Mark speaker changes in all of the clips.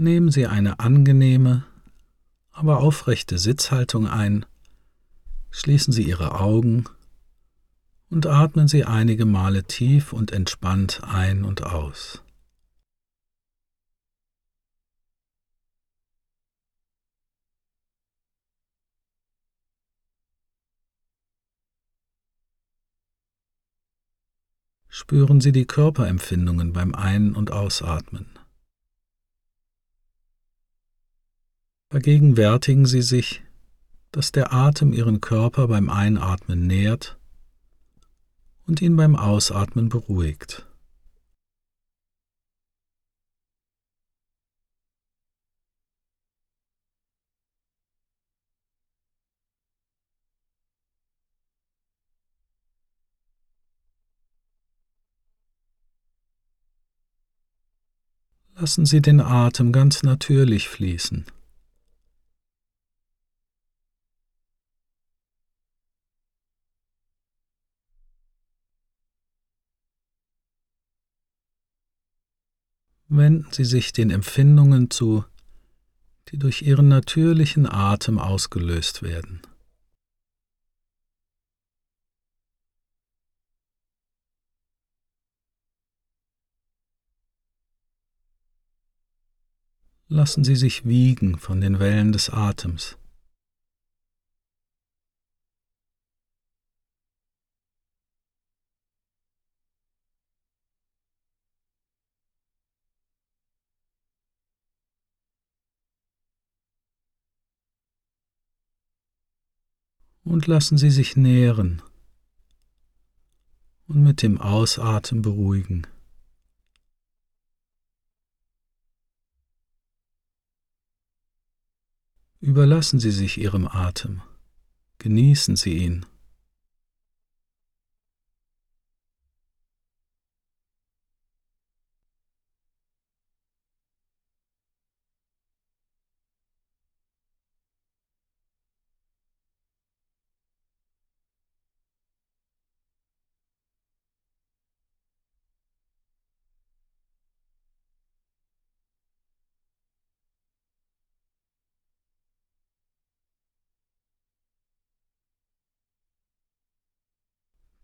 Speaker 1: Nehmen Sie eine angenehme, aber aufrechte Sitzhaltung ein, schließen Sie Ihre Augen und atmen Sie einige Male tief und entspannt ein und aus. Spüren Sie die Körperempfindungen beim Ein- und Ausatmen. Vergegenwärtigen Sie sich, dass der Atem Ihren Körper beim Einatmen nährt und ihn beim Ausatmen beruhigt. Lassen Sie den Atem ganz natürlich fließen. Wenden Sie sich den Empfindungen zu, die durch Ihren natürlichen Atem ausgelöst werden. Lassen Sie sich wiegen von den Wellen des Atems. Und lassen Sie sich nähren und mit dem Ausatmen beruhigen. Überlassen Sie sich Ihrem Atem, genießen Sie ihn.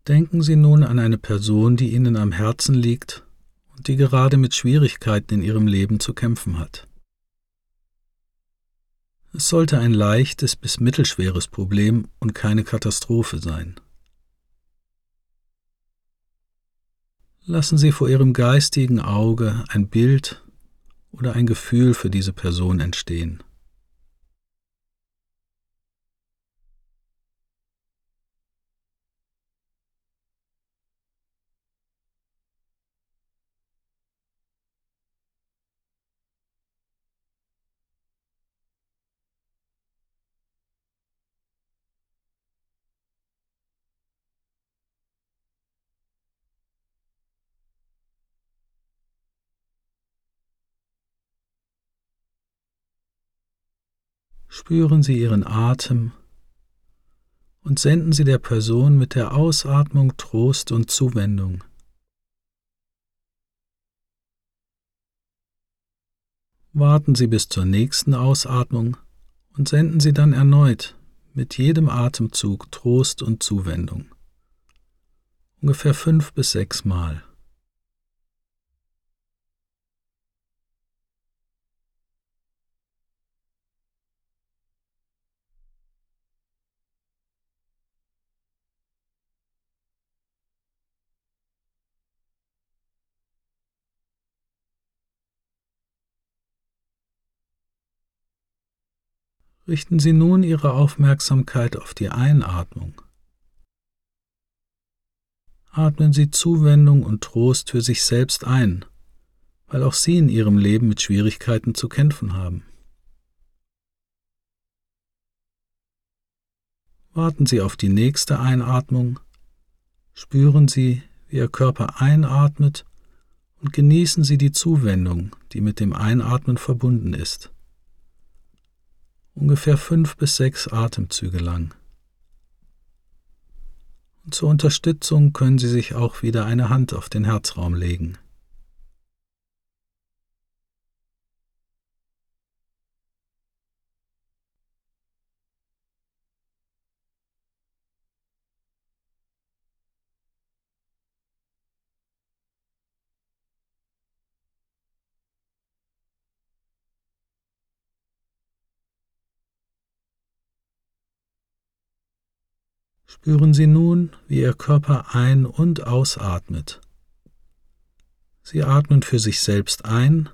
Speaker 1: Denken Sie nun an eine Person, die Ihnen am Herzen liegt und die gerade mit Schwierigkeiten in ihrem Leben zu kämpfen hat. Es sollte ein leichtes bis mittelschweres Problem und keine Katastrophe sein. Lassen Sie vor Ihrem geistigen Auge ein Bild oder ein Gefühl für diese Person entstehen. Spüren Sie Ihren Atem und senden Sie der Person mit der Ausatmung Trost und Zuwendung. Warten Sie bis zur nächsten Ausatmung und senden Sie dann erneut mit jedem Atemzug Trost und Zuwendung. Ungefähr fünf bis sechs Mal. Richten Sie nun Ihre Aufmerksamkeit auf die Einatmung. Atmen Sie Zuwendung und Trost für sich selbst ein, weil auch Sie in Ihrem Leben mit Schwierigkeiten zu kämpfen haben. Warten Sie auf die nächste Einatmung, spüren Sie, wie Ihr Körper einatmet und genießen Sie die Zuwendung, die mit dem Einatmen verbunden ist ungefähr fünf bis sechs Atemzüge lang. Und zur Unterstützung können Sie sich auch wieder eine Hand auf den Herzraum legen. Spüren Sie nun, wie Ihr Körper ein- und ausatmet. Sie atmen für sich selbst ein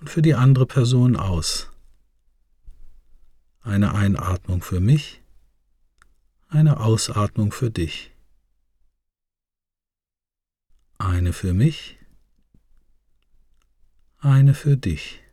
Speaker 1: und für die andere Person aus. Eine Einatmung für mich, eine Ausatmung für dich. Eine für mich, eine für dich.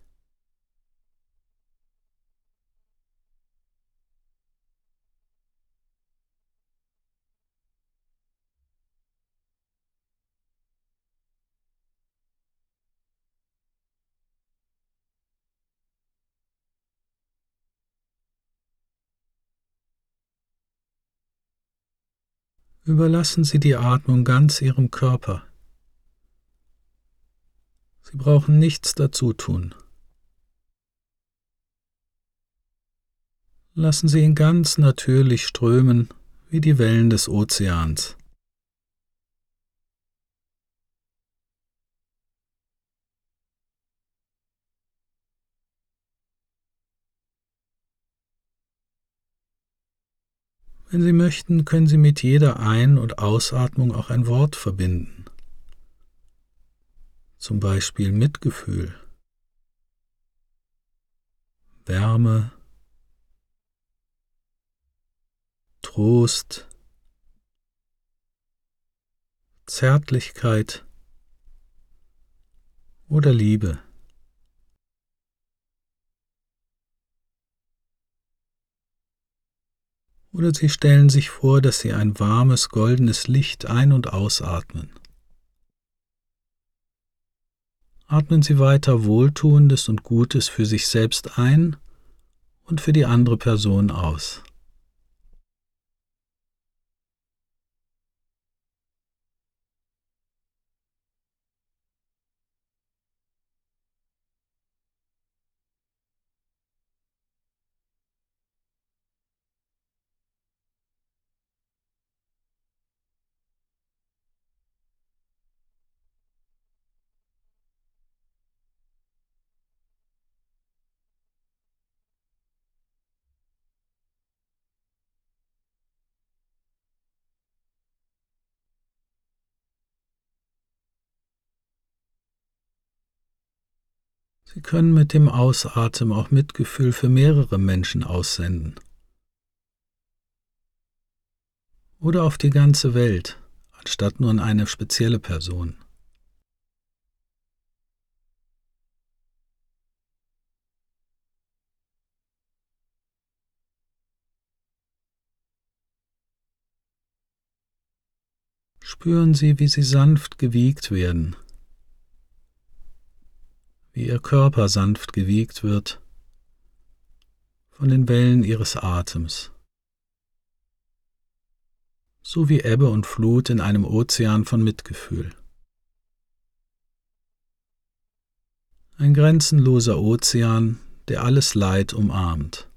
Speaker 1: Überlassen Sie die Atmung ganz Ihrem Körper. Sie brauchen nichts dazu tun. Lassen Sie ihn ganz natürlich strömen wie die Wellen des Ozeans. Wenn Sie möchten, können Sie mit jeder Ein- und Ausatmung auch ein Wort verbinden. Zum Beispiel Mitgefühl, Wärme, Trost, Zärtlichkeit oder Liebe. Oder Sie stellen sich vor, dass Sie ein warmes, goldenes Licht ein- und ausatmen. Atmen Sie weiter Wohltuendes und Gutes für sich selbst ein und für die andere Person aus. Sie können mit dem Ausatmen auch Mitgefühl für mehrere Menschen aussenden. Oder auf die ganze Welt, anstatt nur an eine spezielle Person. Spüren Sie, wie Sie sanft gewiegt werden wie ihr Körper sanft gewiegt wird von den Wellen ihres Atems, so wie Ebbe und Flut in einem Ozean von Mitgefühl. Ein grenzenloser Ozean, der alles Leid umarmt.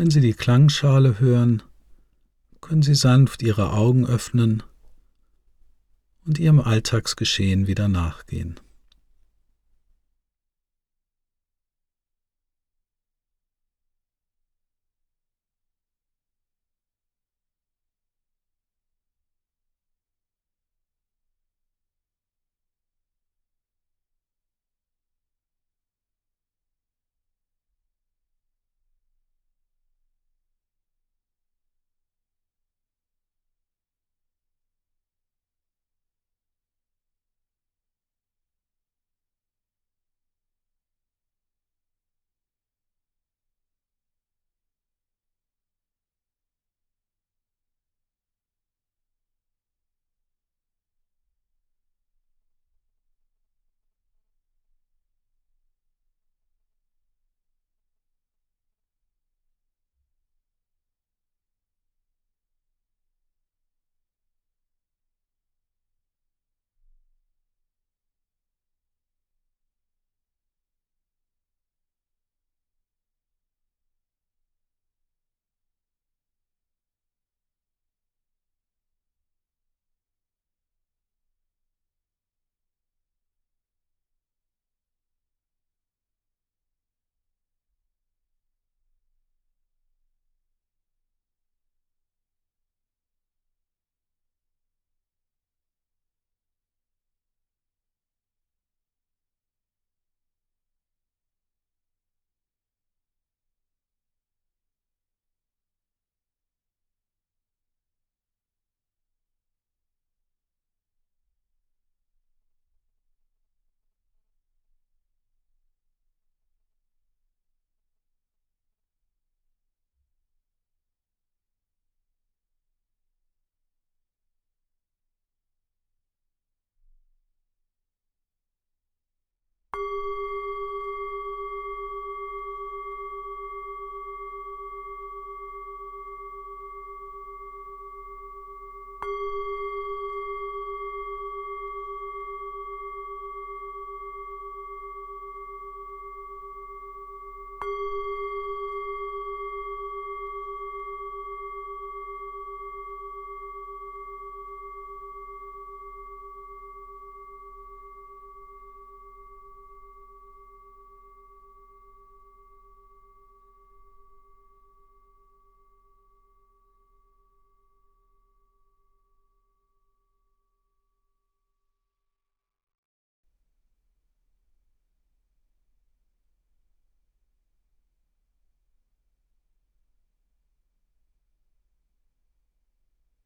Speaker 1: Wenn Sie die Klangschale hören, können Sie sanft Ihre Augen öffnen und Ihrem Alltagsgeschehen wieder nachgehen.